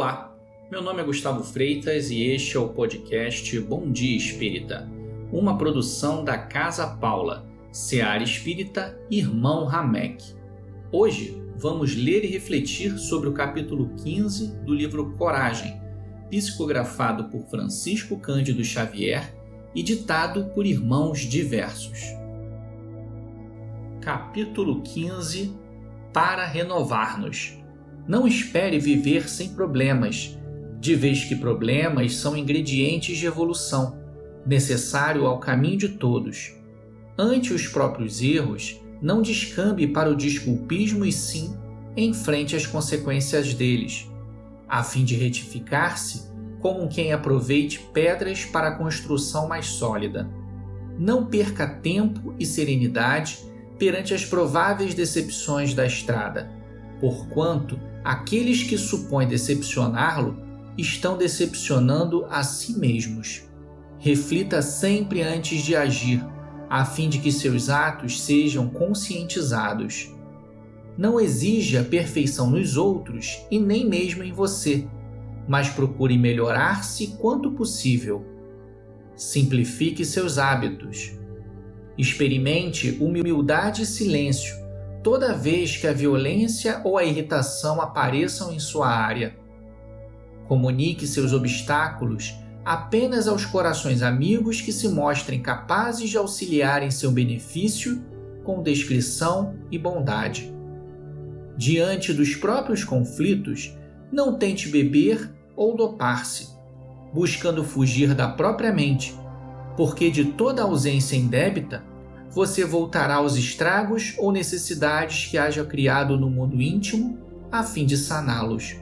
Olá, meu nome é Gustavo Freitas e este é o podcast Bom Dia Espírita, uma produção da Casa Paula, Seara Espírita Irmão Ramek. Hoje vamos ler e refletir sobre o capítulo 15 do livro Coragem, psicografado por Francisco Cândido Xavier e ditado por irmãos diversos. Capítulo 15 Para renovar-nos não espere viver sem problemas, de vez que problemas são ingredientes de evolução, necessário ao caminho de todos. Ante os próprios erros, não descambe para o desculpismo e sim enfrente as consequências deles, a fim de retificar-se como quem aproveite pedras para a construção mais sólida. Não perca tempo e serenidade perante as prováveis decepções da estrada, porquanto aqueles que supõem decepcioná-lo estão decepcionando a si mesmos. Reflita sempre antes de agir, a fim de que seus atos sejam conscientizados. Não exija perfeição nos outros e nem mesmo em você, mas procure melhorar-se quanto possível. Simplifique seus hábitos. Experimente humildade e silêncio toda vez que a violência ou a irritação apareçam em sua área. Comunique seus obstáculos apenas aos corações amigos que se mostrem capazes de auxiliar em seu benefício com descrição e bondade. Diante dos próprios conflitos, não tente beber ou dopar-se, buscando fugir da própria mente, porque de toda ausência indébita você voltará aos estragos ou necessidades que haja criado no mundo íntimo a fim de saná-los.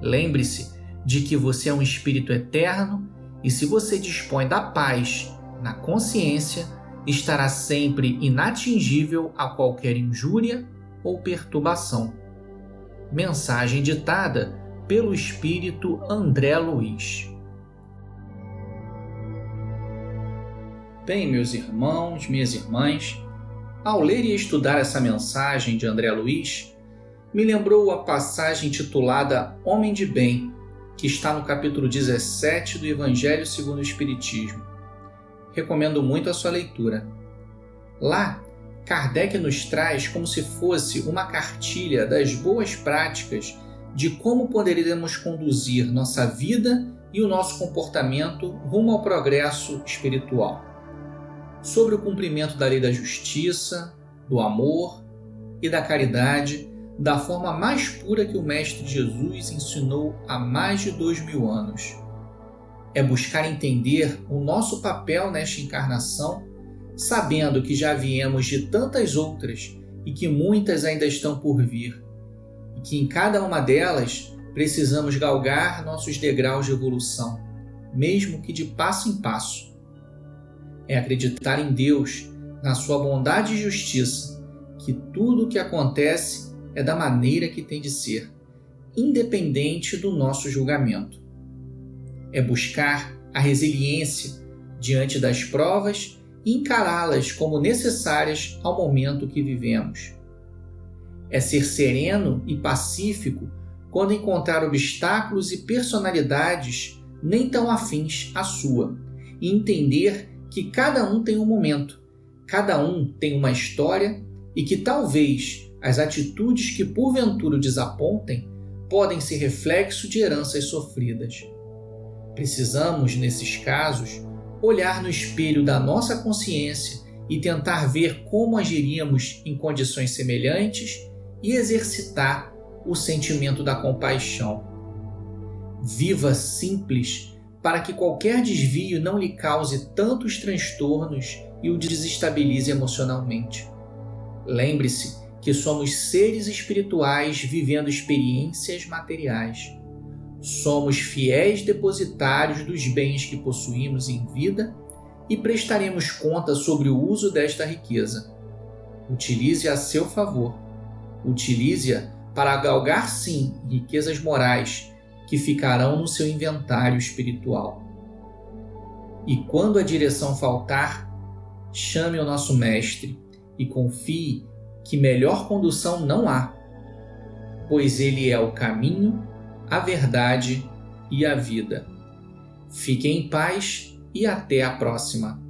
Lembre-se de que você é um espírito eterno e, se você dispõe da paz na consciência, estará sempre inatingível a qualquer injúria ou perturbação. Mensagem ditada pelo espírito André Luiz. Bem, meus irmãos, minhas irmãs, ao ler e estudar essa mensagem de André Luiz, me lembrou a passagem titulada Homem de Bem, que está no capítulo 17 do Evangelho segundo o Espiritismo. Recomendo muito a sua leitura. Lá, Kardec nos traz como se fosse uma cartilha das boas práticas de como poderíamos conduzir nossa vida e o nosso comportamento rumo ao progresso espiritual sobre o cumprimento da lei da justiça, do amor e da caridade da forma mais pura que o Mestre Jesus ensinou há mais de dois mil anos. É buscar entender o nosso papel nesta encarnação, sabendo que já viemos de tantas outras e que muitas ainda estão por vir, e que em cada uma delas precisamos galgar nossos degraus de evolução, mesmo que de passo em passo é acreditar em Deus, na sua bondade e justiça, que tudo o que acontece é da maneira que tem de ser, independente do nosso julgamento. É buscar a resiliência diante das provas e encará-las como necessárias ao momento que vivemos. É ser sereno e pacífico quando encontrar obstáculos e personalidades nem tão afins à sua, e entender que cada um tem um momento, cada um tem uma história e que talvez as atitudes que porventura desapontem podem ser reflexo de heranças sofridas. Precisamos, nesses casos, olhar no espelho da nossa consciência e tentar ver como agiríamos em condições semelhantes e exercitar o sentimento da compaixão. Viva simples para que qualquer desvio não lhe cause tantos transtornos e o desestabilize emocionalmente. Lembre-se que somos seres espirituais vivendo experiências materiais. Somos fiéis depositários dos bens que possuímos em vida e prestaremos conta sobre o uso desta riqueza. Utilize-a a seu favor. Utilize-a para galgar, sim, riquezas morais que ficarão no seu inventário espiritual. E quando a direção faltar, chame o nosso Mestre e confie que melhor condução não há, pois ele é o caminho, a verdade e a vida. Fiquem em paz e até a próxima.